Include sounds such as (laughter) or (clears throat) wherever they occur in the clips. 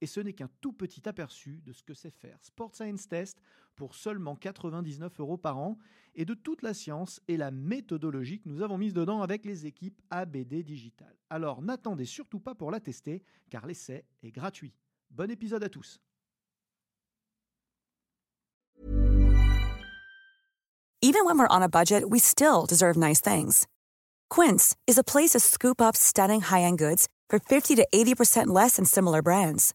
Et ce n'est qu'un tout petit aperçu de ce que c'est faire Sport Science Test pour seulement 99 euros par an et de toute la science et la méthodologie que nous avons mise dedans avec les équipes ABD Digital. Alors n'attendez surtout pas pour la tester car l'essai est gratuit. Bon épisode à tous. Even when we're on a budget, we still deserve nice things. Quince is a place to scoop up stunning high-end goods for 50 to 80% less than similar brands.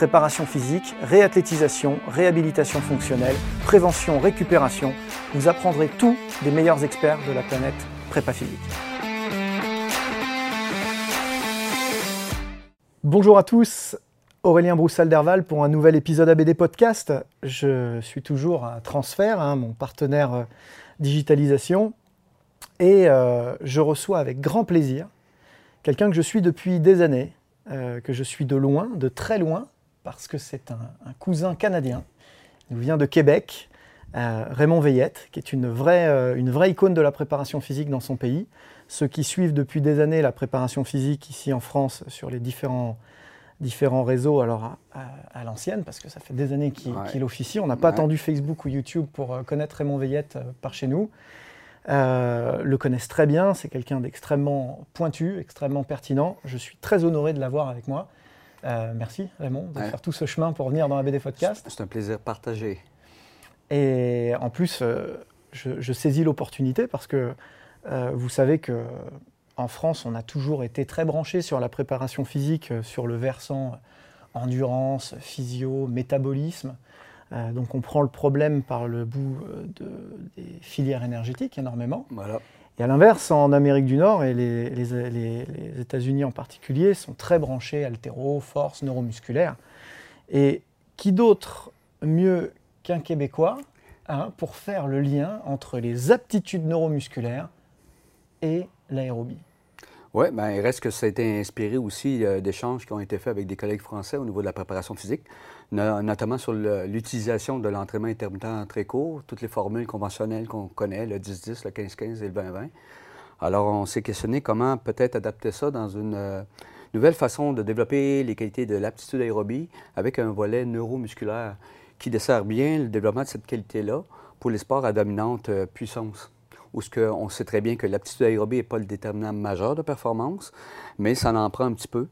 Préparation physique, réathlétisation, réhabilitation fonctionnelle, prévention, récupération, vous apprendrez tout des meilleurs experts de la planète prépa physique. Bonjour à tous, Aurélien Broussal-Derval pour un nouvel épisode ABD Podcast. Je suis toujours à Transfert, hein, mon partenaire euh, digitalisation, et euh, je reçois avec grand plaisir quelqu'un que je suis depuis des années, euh, que je suis de loin, de très loin, parce que c'est un, un cousin canadien. Il vient de Québec, euh, Raymond Veillette, qui est une vraie, euh, une vraie icône de la préparation physique dans son pays. Ceux qui suivent depuis des années la préparation physique ici en France sur les différents, différents réseaux, alors à, à- à l'ancienne, parce que ça fait des années qu'il Ouais. officie. On n'a pas Ouais. attendu Facebook ou YouTube pour euh, connaître Raymond Veillette euh, par chez nous. Euh, le connaissent très bien, c'est quelqu'un d'extrêmement pointu, extrêmement pertinent. Je suis très honoré de l'avoir avec moi. Euh, merci Raymond de Ouais. faire tout ce chemin pour venir dans la BD Podcast. C'est un plaisir partagé. Et en plus, euh, je, je saisis l'opportunité parce que euh, vous savez que en France, on a toujours été très branché sur la préparation physique, sur le versant endurance, physio, métabolisme. Donc on prend le problème par le bout de- des filières énergétiques énormément. Voilà. Et à l'inverse, en Amérique du Nord et les, États-Unis en particulier sont très branchés altéro, force, neuromusculaire. Et qui d'autre mieux qu'un Québécois hein, pour faire le lien entre les aptitudes neuromusculaires et l'aérobie? Oui, ben, il reste que ça a été inspiré aussi euh, d'échanges qui ont été faits avec des collègues français au niveau de la préparation physique, notamment sur l'utilisation de l'entraînement intermittent très court, toutes les formules conventionnelles qu'on connaît, le 10-10, le 15-15 et le 20-20. Alors, on s'est questionné comment peut-être adapter ça dans une euh, nouvelle façon de développer les qualités de l'aptitude aérobie avec un volet neuromusculaire qui dessert bien le développement de cette qualité-là pour les sports à dominante euh, puissance où ce on sait très bien que l'aptitude aérobie n'est pas le déterminant majeur de performance, mais ça en prend un petit peu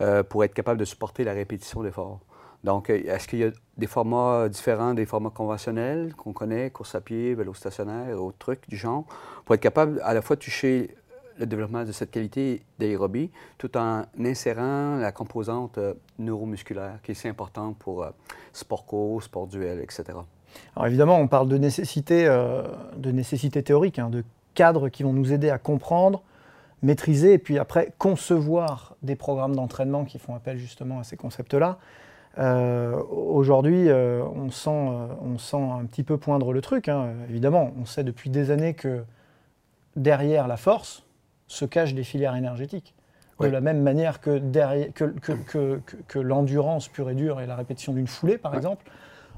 euh, pour être capable de supporter la répétition d'efforts. Donc, euh, est-ce qu'il y a des formats différents des formats conventionnels qu'on connaît, course à pied, vélo stationnaire, autres trucs du genre, pour être capable à la fois de toucher le développement de cette qualité d'aérobie tout en insérant la composante euh, neuromusculaire qui est si importante pour euh, sport co, sport duel, etc. Alors évidemment, on parle de nécessité, de nécessité théorique, hein, de cadres qui vont nous aider à comprendre, maîtriser et puis après concevoir des programmes d'entraînement qui font appel justement à ces concepts-là. Euh, Aujourd'hui, euh, on, sent, euh, on sent un petit peu poindre le truc. hein. Évidemment, on sait depuis des années que derrière la force se cachent des filières énergétiques. De Oui. la même manière que, derrière, que, que- que- que- que l'endurance pure et dure et la répétition d'une foulée, par exemple,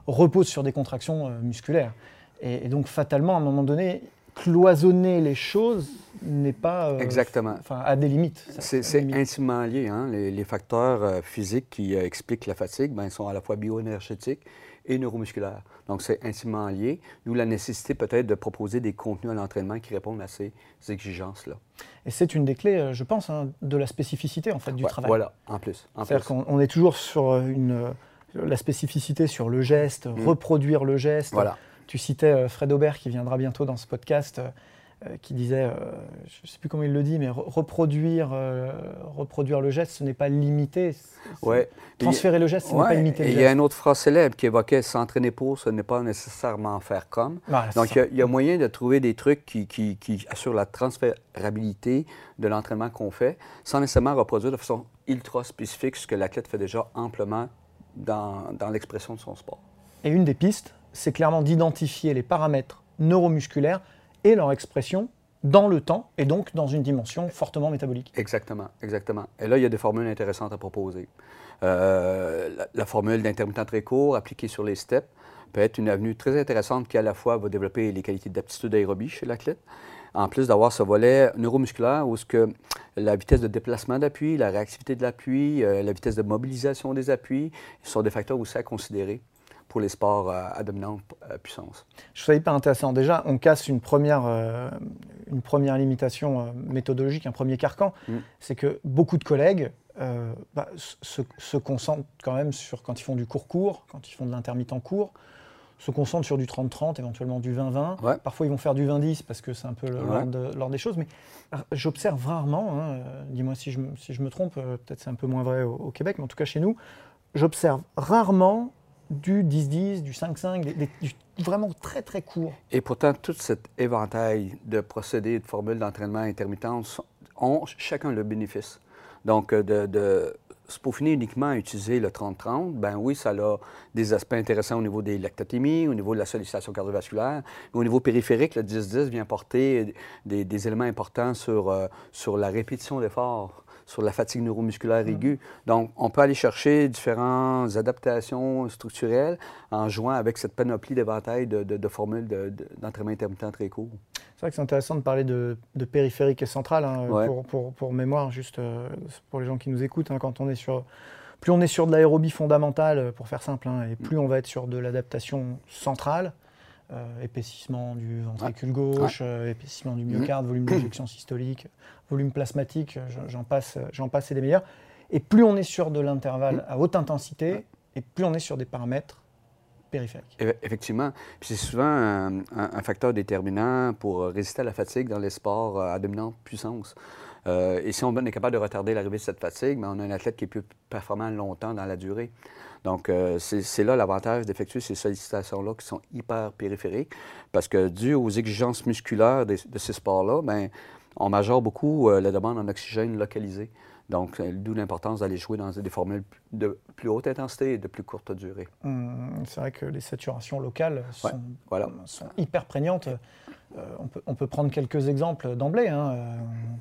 repose sur des contractions musculaires. Et, et donc, fatalement, à un moment donné, cloisonner les choses n'est pas. euh, Exactement. Enfin, à des limites. C'est intimement lié. hein. Les, les facteurs euh, physiques qui euh, expliquent la fatigue ben, sont à la fois bioénergétiques et neuromusculaires. Donc, c'est intimement lié. D'où la nécessité peut-être de proposer des contenus à l'entraînement qui répondent à ces exigences-là. Et c'est une des clés, je pense, hein, de la spécificité en fait, du Ouais, travail. Voilà, en plus. C'est-à-dire qu'on on est toujours sur une, la spécificité sur le geste, reproduire le geste. Voilà. Tu citais Fred Aubert qui viendra bientôt dans ce podcast. Euh, qui disait, euh, je ne sais plus comment il le dit, mais reproduire, euh, reproduire le geste, ce n'est pas limité. Ouais. Transférer le geste, ce n'est pas limité. il y a une autre phrase célèbre qui évoquait s'entraîner pour, ce n'est pas nécessairement faire comme. Donc, il y, a, moyen de trouver des trucs qui, qui, qui assurent la transférabilité de l'entraînement qu'on fait, sans nécessairement reproduire de façon ultra spécifique ce que l'athlète fait déjà amplement dans, dans l'expression de son sport. Et une des pistes, c'est clairement d'identifier les paramètres neuromusculaires et leur expression dans le temps et donc dans une dimension fortement métabolique. Exactement, exactement. Et là, il y a des formules intéressantes à proposer. Euh, la, formule d'intermittent très court appliquée sur les steps peut être une avenue très intéressante qui à la fois va développer les qualités d'aptitude aérobie chez l'athlète, en plus d'avoir ce volet neuromusculaire où ce que la vitesse de déplacement d'appui, la réactivité de l'appui, euh, la vitesse de mobilisation des appuis sont des facteurs aussi à considérer pour les sports euh, à dominante euh, puissance. Je trouve ça hyper intéressant. Déjà, on casse une première, euh, une première limitation méthodologique, un premier carcan. Mm. C'est que beaucoup de collègues bah, se, concentrent quand même sur, quand ils font du court-court, quand ils font de l'intermittent court, se concentrent sur du 30-30, éventuellement du 20-20. Parfois, ils vont faire du 20-10 parce que c'est un peu l'ordre des choses. Mais j'observe rarement, hein, dis-moi si je, si je, me trompe, peut-être c'est un peu moins vrai au Québec, mais en tout cas chez nous, j'observe rarement du 10-10, du 5-5, vraiment très très court. Et pourtant, tout cet éventail de procédés, de formules d'entraînement intermittentes ont chacun le bénéfice. Donc, euh, de, de uniquement à utiliser le 30-30, ben oui, ça a des aspects intéressants au niveau des lactatémies, au niveau de la sollicitation cardiovasculaire. Mais au niveau périphérique, le 10-10 vient porter des, éléments importants sur, euh, sur la répétition d'efforts sur la fatigue neuromusculaire mm. aiguë. Donc, on peut aller chercher différentes adaptations structurelles en jouant avec cette panoplie d'éventails de, de, formules d'entraînement intermittent très court. C'est vrai que c'est intéressant de parler de, périphérique et central, hein, pour, pour, mémoire, juste euh, pour les gens qui nous écoutent, hein, quand on est sur plus on est sur de l'aérobie fondamentale, pour faire simple, hein, et plus mm. on va être sur de l'adaptation centrale, euh, épaississement du ventricule gauche, euh, épaississement du myocarde, volume (clears throat) d'injection systolique, volume plasmatique, j'en passe, j'en passe et des meilleurs. Et plus on est sur de l'intervalle à haute intensité, et plus on est sur des paramètres périphériques. Effectivement. c'est souvent un, facteur déterminant pour résister à la fatigue dans les sports à dominante puissance. Euh, et si on est capable de retarder l'arrivée de cette fatigue, mais ben, on a un athlète qui est plus performant longtemps dans la durée. Donc, euh, c'est là l'avantage d'effectuer ces sollicitations-là qui sont hyper périphériques, parce que dû aux exigences musculaires de, ces sports-là, ben, on majeure beaucoup euh, la demande en oxygène localisé. Donc, d'où l'importance d'aller jouer dans des formules de plus haute intensité et de plus courte durée. Hum, c'est vrai que les saturations locales sont, sont hyper prégnantes. Euh, on, peut, prendre quelques exemples d'emblée. Hein.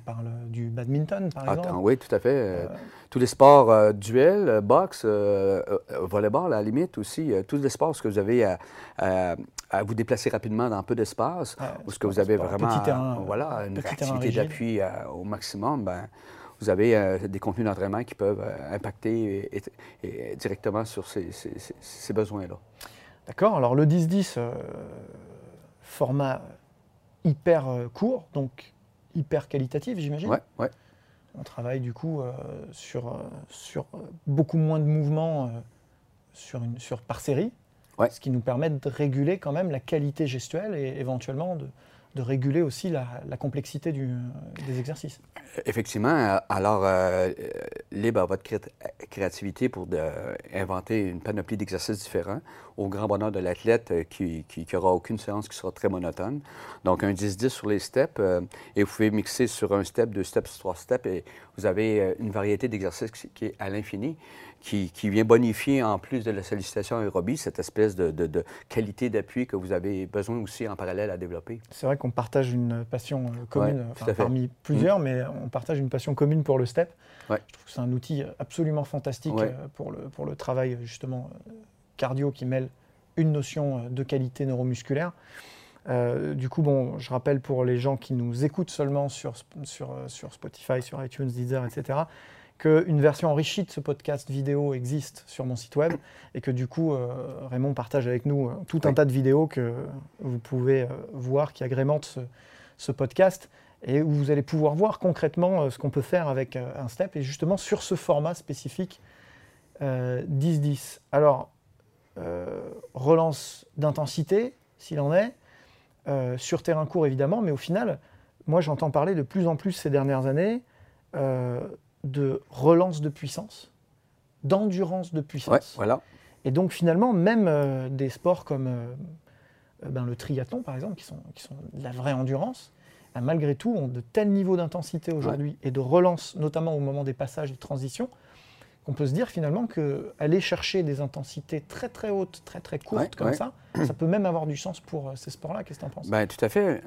Euh, parle du badminton, par exemple. oui, tout à fait. Euh, tous les sports duels, boxe, volleyball, à la limite aussi. tous les sports où vous avez à, vous déplacer rapidement dans peu d'espace, où ce que vous avez vraiment voilà, une activité d'appui au maximum, ben, vous avez des contenus d'entraînement qui peuvent impacter directement sur ces, ces besoins-là. D'accord. Alors le 10-10, format hyper euh, court, donc hyper qualitatif, j'imagine. Ouais, ouais. On travaille du coup euh, sur, euh, sur beaucoup moins de mouvements sur une, sur, par série, ouais. ce qui nous permet de réguler quand même la qualité gestuelle et éventuellement de, de réguler aussi la, complexité du, des exercices. Effectivement. Alors, euh, libre à votre créativité pour inventer une panoplie d'exercices différents, au grand bonheur de l'athlète euh, qui n'aura aucune séance qui sera très monotone. Donc, un 10-10 sur les steps, euh, et vous pouvez mixer sur un step, deux steps, trois steps, et vous avez une variété d'exercices qui est à l'infini qui, vient bonifier, en plus de la sollicitation aérobie, cette espèce de, qualité d'appui que vous avez besoin aussi en parallèle à développer. C'est vrai qu'on partage une passion euh, commune, parmi plusieurs, mm. mais on partage une passion commune pour le STEP. Je trouve que c'est un outil absolument fantastique euh, pour, le, pour le travail justement euh, cardio qui mêle une notion de qualité neuromusculaire. du coup, bon, je rappelle pour les gens qui nous écoutent seulement sur, sur, sur Spotify, sur iTunes, Deezer, etc., qu'une version enrichie de ce podcast vidéo existe sur mon site web et que du coup, euh, Raymond partage avec nous euh, tout un tas de vidéos que vous pouvez euh, voir qui agrémentent ce, podcast et où vous allez pouvoir voir concrètement ce qu'on peut faire avec un step et justement sur ce format spécifique 10-10. Alors, relance d'intensité, s'il en est, sur terrain court évidemment, mais au final, moi j'entends parler de plus en plus ces dernières années de relance de puissance, d'endurance de puissance. voilà. Et donc finalement, même euh, des sports comme euh, euh, ben, le triathlon, par exemple, qui sont, qui sont de la vraie endurance, ben, malgré tout, ont de tels niveaux d'intensité aujourd'hui et de relance, notamment au moment des passages, des transitions, qu'on peut se dire finalement qu'aller chercher des intensités très très hautes, très très courtes comme ça, ça peut même avoir du sens pour ces sports-là. Qu'est-ce que tu en penses? Ben, Tout à fait.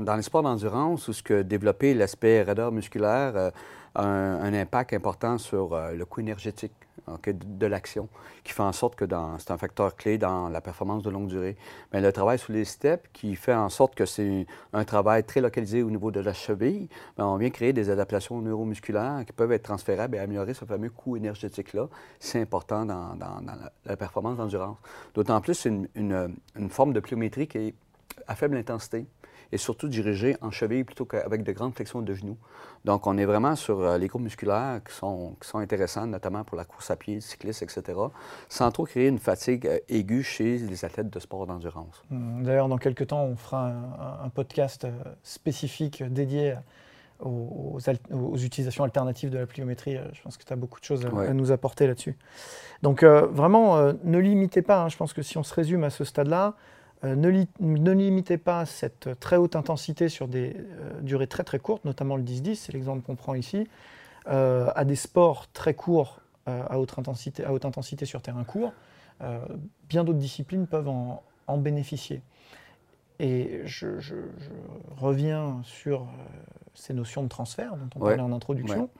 Dans les sports d'endurance, où ce que développer l'aspect raideur musculaire a un, impact important sur le coût énergétique de, l'action, qui fait en sorte que c'est un facteur clé dans la performance de longue durée. Mais le travail sous les steps, qui fait en sorte que c'est un travail très localisé au niveau de la cheville, bien, on vient créer des adaptations neuromusculaires qui peuvent être transférables et améliorer ce fameux coût énergétique-là. C'est important dans, la, performance d'endurance. D'autant plus, c'est une, une forme de pliométrie qui est à faible intensité et surtout dirigé en cheville plutôt qu'avec de grandes flexions de genoux. Donc, on est vraiment sur euh, les groupes musculaires qui sont, qui sont intéressants, notamment pour la course à pied, le cycliste, etc., sans trop créer une fatigue euh, aiguë chez les athlètes de sport d'endurance. Hum, d'ailleurs, dans quelques temps, on fera un, podcast euh, spécifique dédié aux, aux, utilisations alternatives de la pliométrie. Je pense que tu as beaucoup de choses à, nous apporter là-dessus. Donc, vraiment, ne limitez pas. Hein. Je pense que si on se résume à ce stade-là, euh, ne, limitez pas cette très haute intensité sur des euh, durées très très courtes, notamment le 10-10, c'est l'exemple qu'on prend ici, euh, à des sports très courts à, haute intensité, à haute intensité sur terrain court. bien d'autres disciplines peuvent en, bénéficier. Et je, reviens sur ces notions de transfert dont on parlait en introduction.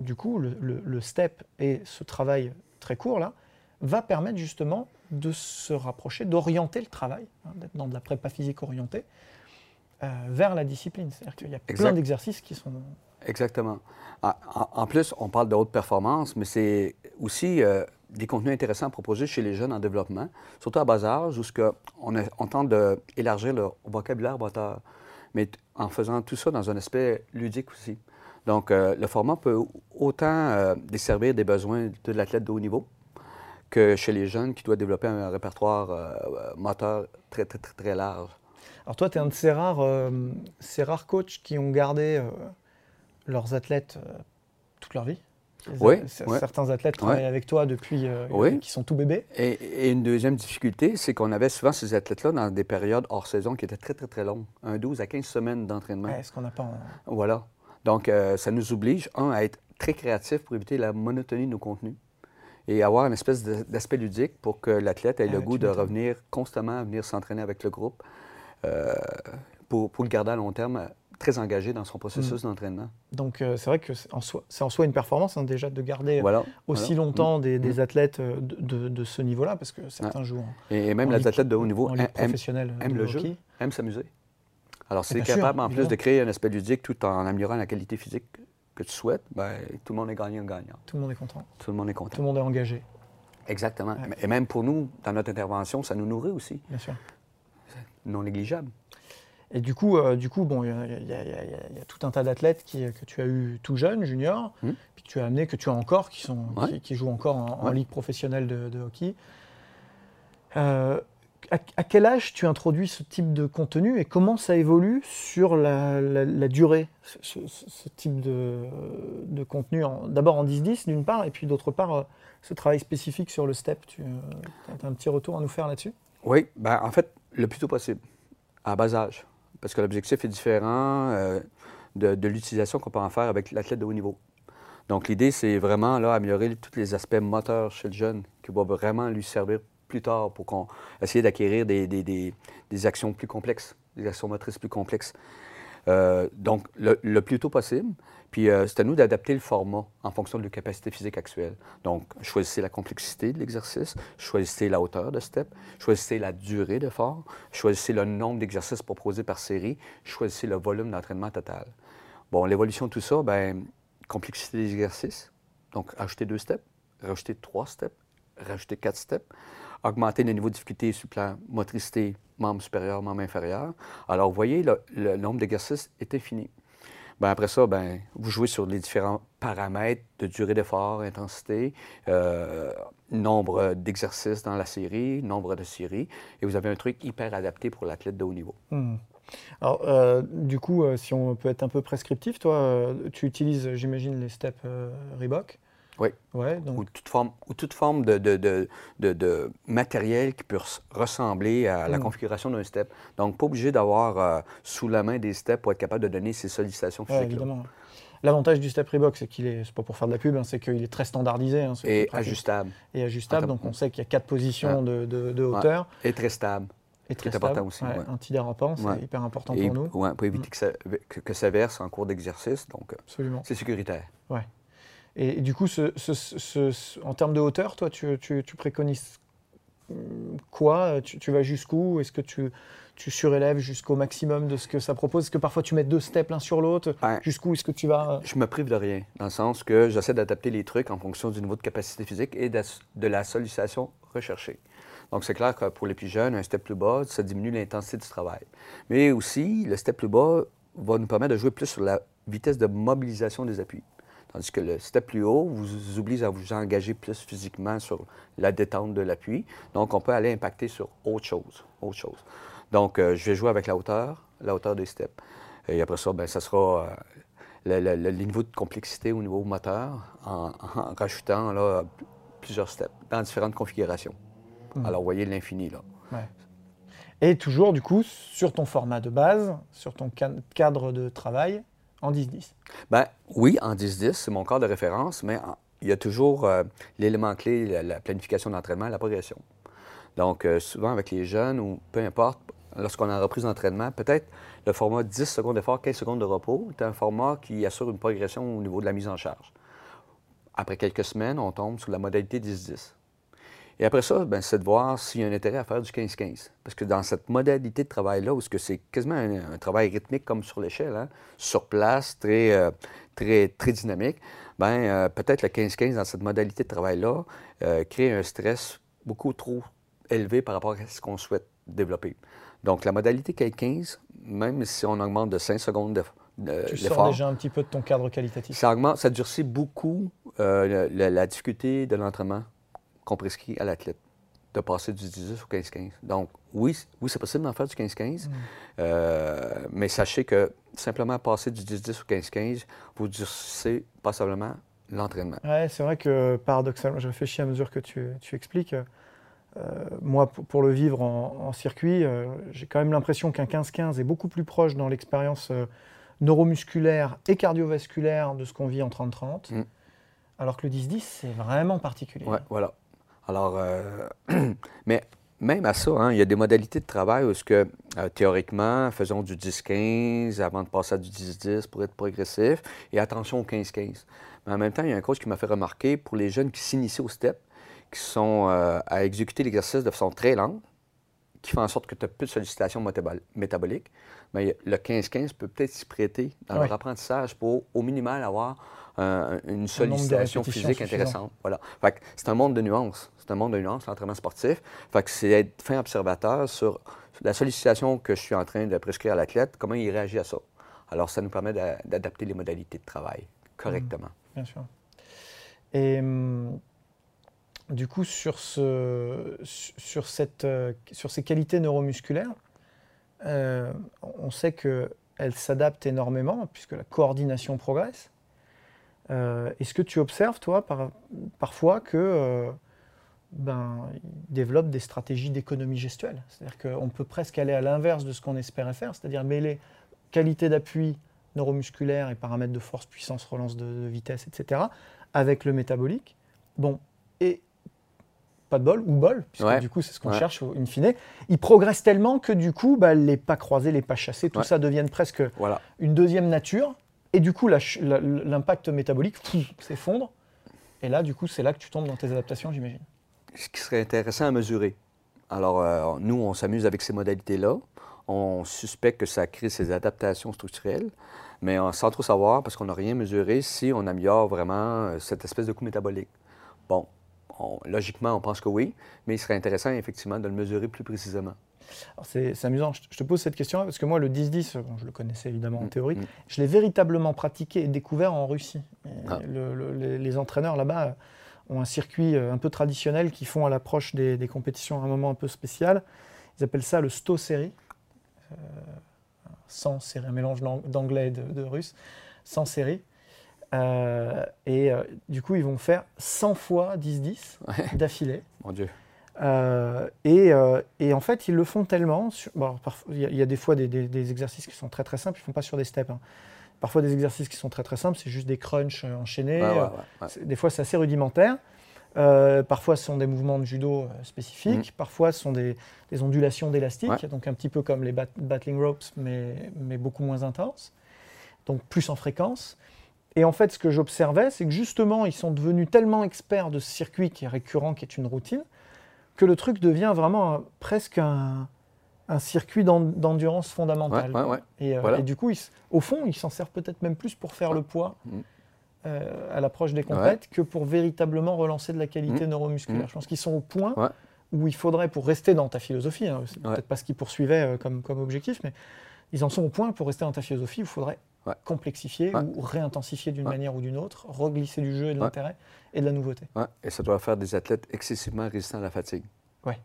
du coup, le, step et ce travail très court là va permettre justement de se rapprocher, d'orienter le travail, hein, d'être dans de la prépa physique orientée, euh, vers la discipline. C'est-à-dire qu'il y a plein d'exercices qui sont... Exactement. En, plus, on parle de haute performance, mais c'est aussi euh, des contenus intéressants à proposer chez les jeunes en développement, surtout à bas âge, où on, on tente d'élargir leur vocabulaire moteur, mais en faisant tout ça dans un aspect ludique aussi. Donc, euh, le format peut autant desservir des besoins de l'athlète de haut niveau, que chez les jeunes qui doivent développer un répertoire euh, moteur très, très, très, très, large. Alors toi, tu es un de ces rares, euh, ces rares coachs qui ont gardé euh, leurs athlètes toute leur vie. Oui, Certains athlètes travaillent avec toi depuis oui. qui sont tout bébés. Et, une deuxième difficulté, c'est qu'on avait souvent ces athlètes-là dans des périodes hors saison qui étaient très, très, très longues. Un 12 à 15 semaines d'entraînement. est ce qu'on n'a pas Voilà. Donc, ça nous oblige, un, à être très créatifs pour éviter la monotonie de nos contenus et avoir une espèce d'aspect ludique pour que l'athlète ait le ah, goût de revenir constamment à venir s'entraîner avec le groupe euh, pour, pour, le garder à long terme très engagé dans son processus mm. d'entraînement. Donc euh, c'est vrai que c'est en, soi, en soi une performance hein, déjà de garder aussi longtemps mm. des, des, mm. athlètes euh, de, de, ce niveau-là parce que certains jouent et, même les athlètes de haut niveau aiment, le jeu, aiment s'amuser. Alors c'est capable en plus de créer un aspect ludique tout en améliorant la qualité physique que tu souhaites, ben, tout le monde est gagnant-gagnant. Tout le monde est content. Tout le monde est content. Tout le monde est engagé. Exactement. Et même pour nous, dans notre intervention, ça nous nourrit aussi. Bien sûr. Non négligeable. Et du coup, euh, du coup, bon, il y, a tout un tas d'athlètes que tu as eu tout jeune, junior, hmm. puis que tu as amené, que tu as encore, qui, sont, qui, jouent encore en, ligue professionnelle de, de hockey. Euh, à, quel âge tu introduis ce type de contenu et comment ça évolue sur la, durée, ce, type de, contenu D'abord en 10-10 d'une part, et puis d'autre part, euh, ce travail spécifique sur le step. Tu euh, as un petit retour à nous faire là-dessus? Oui, ben, en fait, le plus tôt possible, à bas âge, parce que l'objectif est différent euh, de, l'utilisation qu'on peut en faire avec l'athlète de haut niveau. Donc l'idée, c'est vraiment là, améliorer tous les aspects moteurs chez le jeune qui va vraiment lui servir plus tard pour qu'on essayer d'acquérir des, actions plus complexes, des actions motrices plus complexes. Euh, donc, le, plus tôt possible. Puis, euh, c'est à nous d'adapter le format en fonction de la capacité physique actuelle. Donc, choisissez la complexité de l'exercice, choisissez la hauteur de step, choisissez la durée d'effort, choisissez le nombre d'exercices proposés par série, choisissez le volume d'entraînement total. Bon, l'évolution de tout ça, bien, complexité des exercices. Donc, ajouter deux steps, rajouter trois steps, rajouter quatre steps augmenter le niveau de difficulté sur le plan motricité, membre supérieur, membre inférieur. Alors, vous voyez, le, nombre d'exercices est infini. Ben, après ça, ben, vous jouez sur les différents paramètres de durée d'effort, intensité, euh, nombre d'exercices dans la série, nombre de séries, et vous avez un truc hyper adapté pour l'athlète de haut niveau. Hmm. Alors, euh, du coup, euh, si on peut être un peu prescriptif, toi, tu utilises, j'imagine, les steps Reebok. Oui. Ouais, donc... ou, toute forme, ou toute forme de, de, de, de matériel qui peut ressembler à la hmm. configuration d'un step. Donc, pas obligé d'avoir sous la main des steps pour être capable de donner ces sollicitations physiques. évidemment. L'avantage du step Reebok, c'est qu'il est, c'est pas pour faire de la pub, hein, c'est qu'il est très standardisé. Hein, et ajustable. Et ajustable, donc on sait qu'il y a quatre positions de, de, hauteur. Et très stable. Et très stable. important aussi. Ouais. Antidérapant, c'est hyper important pour nous. Ouais, pour éviter mm. que, ça, que, ça, verse en cours d'exercice, donc euh, Absolument. c'est sécuritaire. Ouais. Et, du coup, ce, ce, en termes de hauteur, toi, tu, tu, tu préconises quoi? Tu, tu vas jusqu'où? Est-ce que tu tu surélèves jusqu'au maximum de ce que ça propose? Est-ce que parfois tu mets deux steps l'un sur l'autre Jusqu'où est-ce que tu vas Je me prive de rien, dans le sens que j'essaie d'adapter les trucs en fonction du niveau de capacité physique et de, la sollicitation recherchée. Donc, c'est clair que pour les plus jeunes, un step plus bas, ça diminue l'intensité du travail. Mais aussi, le step plus bas va nous permettre de jouer plus sur la vitesse de mobilisation des appuis. Tandis que le step plus haut vous oblige à vous engager plus physiquement sur la détente de l'appui. Donc, on peut aller impacter sur autre chose. Autre chose. Donc, euh, je vais jouer avec la hauteur, la hauteur des steps. Et après ça, bien, ça sera euh, le, niveau de complexité au niveau moteur en, rajoutant là, plusieurs steps dans différentes configurations. Hmm. Alors, vous voyez l'infini là. Et toujours, du coup, sur ton format de base, sur ton cadre de travail, en 10-10. Ben oui, en 10-10, c'est mon cadre de référence, mais il y a toujours euh, l'élément clé, la, la planification d'entraînement, la progression. Donc, souvent avec les jeunes, ou peu importe, lorsqu'on a reprise d'entraînement, peut-être le format 10 secondes d'effort, 15 secondes de repos est un format qui assure une progression au niveau de la mise en charge. Après quelques semaines, on tombe sur la modalité 10-10. Et après ça, ben, c'est de voir s'il y a un intérêt à faire du 15-15. Parce que dans cette modalité de travail-là, où c'est quasiment un, travail rythmique comme sur l'échelle, hein, sur place, très, euh, très, très dynamique, ben, euh, peut-être le 15-15 dans cette modalité de travail-là euh, crée un stress beaucoup trop élevé par rapport à ce qu'on souhaite développer. Donc, la modalité 15 même si on augmente de 5 secondes d'effort, tu sors déjà un petit peu de ton cadre qualitatif? Ça augmente, ça durcit beaucoup euh, la, difficulté de l'entraînement qu'on prescrit à l'athlète, de passer du 10 au 15-15. Donc, oui, oui c'est possible d'en faire du 15-15, mm. euh, mais sachez que simplement passer du 10-10 au 15-15, vous durcissez passablement l'entraînement. Oui, c'est vrai que paradoxalement, je réfléchis à mesure que tu, tu expliques. Euh, moi, pour le vivre en, circuit, euh, j'ai quand même l'impression qu'un 15-15 est beaucoup plus proche dans l'expérience neuromusculaire et cardiovasculaire de ce qu'on vit en 30-30, mm. alors que le 10-10, c'est vraiment particulier. Ouais, voilà. Alors, (clears throat) mais même à ça, hein, il y a des modalités de travail où, que, théoriquement, faisons du 10-15 avant de passer à du 10-10 pour être progressif, et attention au 15-15. Mais en même temps, il y a un coach qui m'a fait remarquer, pour les jeunes qui s'initient au step, qui sont euh, à exécuter l'exercice de façon très lente, qui fait en sorte que tu as peu de sollicitations métaboliques, mais le 15-15 peut peut-être s'y prêter dans leur apprentissage pour, au minimal, avoir une sollicitation physique intéressante. Voilà. c'est un monde de nuances. C'est un monde de nuances, l'entraînement sportif. Fait que c'est être fin observateur sur la sollicitation que je suis en train de prescrire à l'athlète, comment il réagit à ça. Alors, ça nous permet d'adapter les modalités de travail correctement. Mmh. bien sûr. Et hum, du coup, sur, ce, sur, cette, euh, sur ces qualités neuromusculaires, euh, on sait qu'elles s'adaptent énormément puisque la coordination progresse. Euh, est-ce que tu observes, toi, parfois que ben, développent des stratégies d'économie gestuelle? C'est-à-dire qu'on peut presque aller à l'inverse de ce qu'on espérait faire, c'est-à-dire mêler qualité d'appui neuromusculaire et paramètres de force, puissance, relance de, de vitesse, etc., avec le métabolique. Bon, et pas de bol ou bol, puisque du coup c'est ce qu'on cherche in fine, ils progressent tellement que du coup bah, les pas croisés, les pas chassés, tout ça deviennent presque une deuxième nature. Et du coup l'impact métabolique s'effondre. Et là du coup c'est là que tu tombes dans tes adaptations j'imagine. Ce qui serait intéressant à mesurer. Alors euh, nous on s'amuse avec ces modalités-là. On suspecte que ça crée ces adaptations structurelles, mais sans trop savoir, parce qu'on n'a rien mesuré, si on améliore vraiment euh, cette espèce de coût métabolique. Bon, logiquement, on pense que oui, mais il serait intéressant effectivement de le mesurer plus précisément. C'est amusant, je te pose cette question parce que moi, le 10-10, je le connaissais évidemment en Mm, théorie, mm. je l'ai véritablement pratiqué et découvert en Russie. Ah. le- le- les, les entraîneurs là-bas ont un circuit euh, un peu traditionnel qu'ils font à l'approche des, des compétitions à un moment un peu spécial. Ils appellent ça le Sto série. Euh, sans série, un mélange d'ang- d'anglais et de, de russe, sans série. Euh, et euh, du coup, ils vont faire 100 fois 10-10 Ouais. d'affilée. Mon Dieu. Euh, et, euh, et en fait, ils le font tellement. sur- bon, il y, a- il y a des fois des, des- des exercices qui sont très très simples, ils ne font pas sur des steps. hein. Parfois, des exercices qui sont très très simples, c'est juste des crunchs euh, enchaînés. Ouais, ouais, ouais, ouais. c'est- Des fois, c'est assez rudimentaire. Euh, parfois, ce sont des mouvements de judo spécifiques. Parfois, ce sont des, des ondulations d'élastique, Mm. Donc un petit peu comme les bat- battling ropes, mais, mais beaucoup moins intenses. Donc, plus en fréquence. Et en fait, ce que j'observais, c'est que justement, ils sont devenus tellement experts de ce circuit qui est récurrent, qui est une routine, que le truc devient vraiment un- presque un, un circuit d'en- d'endurance fondamentale. Ouais, ouais, quoi. ouais. Et, euh, Voilà. et du coup, au fond, ils s'en servent peut-être même plus pour faire le poids Mm. euh, à l'approche des compètes que pour véritablement relancer de la qualité neuromusculaire. Mm. Je pense qu'ils sont au point où il faudrait, pour rester dans ta philosophie, hein, c'est peut-être pas ce qu'ils poursuivaient euh, comme, comme objectif, mais ils en sont au point pour rester dans ta philosophie où il faudrait Ouais. complexifier Ouais. ou réintensifier d'une Ouais. manière ou d'une autre, reglisser du jeu et de l'intérêt et de la nouveauté. Et ça doit faire des athlètes excessivement résistants à la fatigue.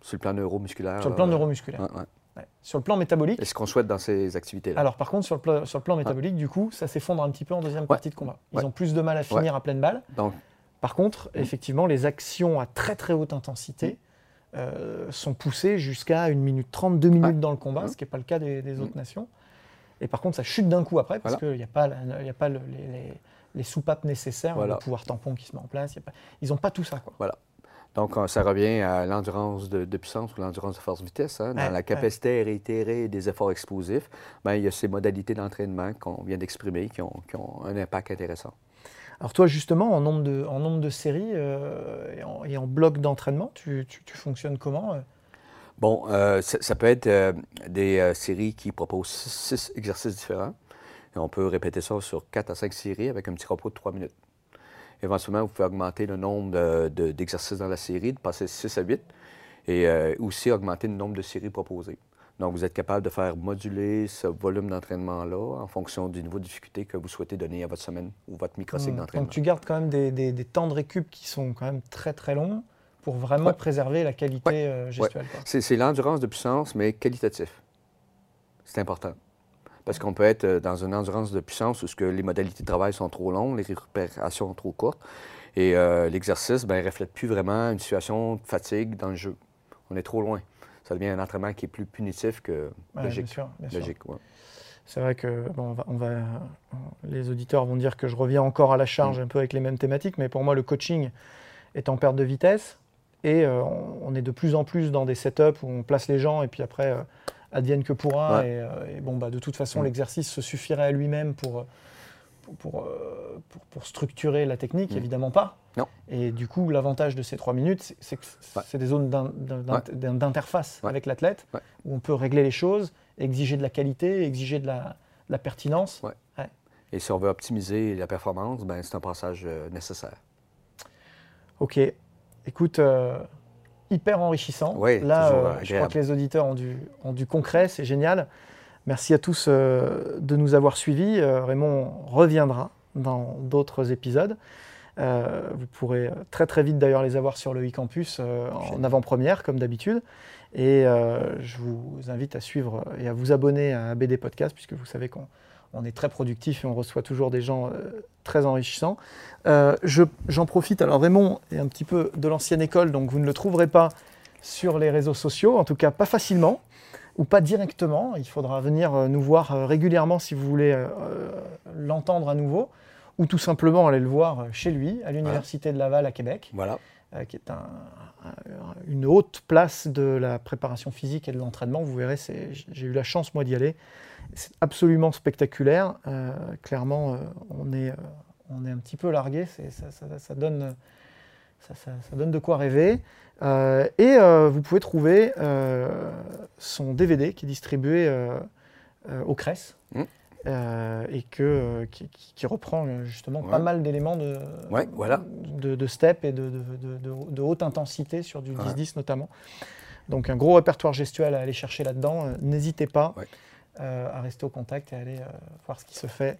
Sur le plan neuromusculaire. Sur le plan là, neuromusculaire. Sur le plan métabolique, Et ce qu'on souhaite dans ces activités-là? alors par contre, sur le, plan, sur le plan métabolique, du coup, ça s'effondre un petit peu en deuxième partie de combat. Ils ont plus de mal à finir à pleine balle. Donc, Par contre, Mm. effectivement, les actions à très très haute intensité euh, sont poussées jusqu'à 1 minute 30, 2 minutes dans le combat, Mm. ce qui n'est pas le cas des, des Mm. autres nations. Et par contre, ça chute d'un coup après, parce Voilà. qu'il n'y a pas, y a pas le- les, les- les soupapes nécessaires, Voilà. le pouvoir tampon qui se met en place. il y a pas- ils n'ont pas tout ça. Quoi. donc, euh, ça revient à l'endurance de, de puissance ou l'endurance de force-vitesse. hein. Dans Ouais, la ouais. capacité à réitérer des efforts explosifs, ben, il y a ces modalités d'entraînement qu'on vient d'exprimer qui ont, qui ont un impact intéressant. Alors toi, justement, en nombre de, en nombre de séries euh, et, en, et en bloc d'entraînement, tu, tu- tu fonctionnes comment euh? Bon, euh, ça, ça peut être euh, des euh, séries qui proposent six, six exercices différents. Et on peut répéter ça sur quatre à cinq séries avec un petit repos de trois minutes. Éventuellement, vous pouvez augmenter le nombre de- de- d'exercices dans la série, de passer 6 à 8, et euh, aussi augmenter le nombre de séries proposées. Donc, vous êtes capable de faire moduler ce volume d'entraînement-là en fonction du niveau de difficulté que vous souhaitez donner à votre semaine ou votre microcycle Hmm. d'entraînement. Donc tu gardes quand même des, des- des temps de récup qui sont quand même très très longs pour vraiment Ouais. préserver la qualité Ouais. euh, gestuelle. C'est l'endurance de puissance, mais qualitatif. C'est important. Parce qu'on peut être euh, dans une endurance de puissance où ce que les modalités de travail sont trop longues, les récupérations trop courtes, et euh, l'exercice ne reflète plus vraiment une situation de fatigue dans le jeu. On est trop loin. Ça devient un entraînement qui est plus punitif que logique. bien sûr, bien sûr. Logique, ouais. C'est vrai que bon, on va, on va- les auditeurs vont dire que je reviens encore à la charge un peu avec les mêmes thématiques, mais pour moi, le coaching est en perte de vitesse et euh, on, est de plus en plus dans des setups où on place les gens et puis après, euh, advienne que pourra. Ouais. Et, euh, et bon, bah, de toute façon, Mm. l'exercice se suffirait à lui-même pour, pour, pour, pour- pour structurer la technique, Mm. évidemment pas. Non. Et du coup, l'avantage de ces trois minutes, c'est- c'est que Ouais. c'est des zones d'in- d'in- d'in- d'interface avec l'athlète où on peut régler les choses, exiger de la qualité, exiger de la, de la pertinence. Et si on veut optimiser la performance, ben, c'est un passage nécessaire. Ok, écoute, euh, hyper enrichissant. Oui, Là, euh, je crois que les auditeurs ont du, ont du concret, c'est génial. Merci à tous euh, de nous avoir suivis. Raymond reviendra dans d'autres épisodes. Vous pourrez très très vite d'ailleurs les avoir sur le e-campus en avant-première comme d'habitude. Et je vous invite à suivre et à vous abonner à BD Podcast puisque vous savez qu'on on est très productif et on reçoit toujours des gens euh, très enrichissants. Euh, je- J'en profite, alors Raymond est un petit peu de l'ancienne école, donc vous ne le trouverez pas sur les réseaux sociaux, en tout cas pas facilement ou pas directement. Il faudra venir euh, nous voir régulièrement si vous voulez l'entendre à nouveau, ou tout simplement aller le voir chez lui, à l'Université de Laval à Québec, Voilà. Euh, qui est un- un- une haute place de la préparation physique et de l'entraînement. Vous verrez, j'ai eu la chance moi d'y aller. C'est absolument spectaculaire. Euh, clairement, euh, on, est, on est un petit peu largué. Ça, donne, ça, donne de quoi rêver. Et vous pouvez trouver son DVD qui est distribué au CRES. Mm. Euh, et que, euh, qui, reprend euh, justement Ouais. pas mal d'éléments de, Ouais, voilà. de, de step et de, haute intensité sur du Ouais. 10-10 notamment. Donc un gros répertoire gestuel à aller chercher là-dedans. N'hésitez pas à rester au contact et à aller voir ce qui se fait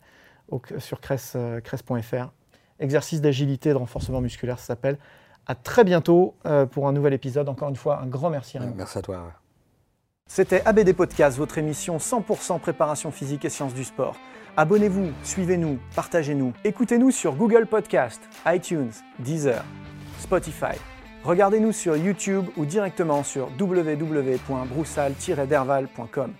sur cress.fr. Exercice d'agilité, de renforcement musculaire, ça s'appelle. À très bientôt pour un nouvel épisode. Encore une fois, un grand merci. Merci à toi. C'était ABD Podcast, votre émission 100% préparation physique et sciences du sport. Abonnez-vous, suivez-nous, partagez-nous. Écoutez-nous sur Google Podcast, iTunes, Deezer, Spotify. Regardez-nous sur YouTube ou directement sur www.broussal-derval.com.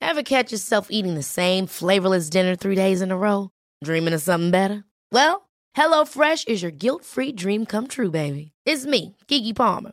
Ever catch yourself eating the same flavorless dinner three days in a row? Dreaming of something better? Well, HelloFresh is your guilt-free dream come true, baby. It's me, Kiki Palmer.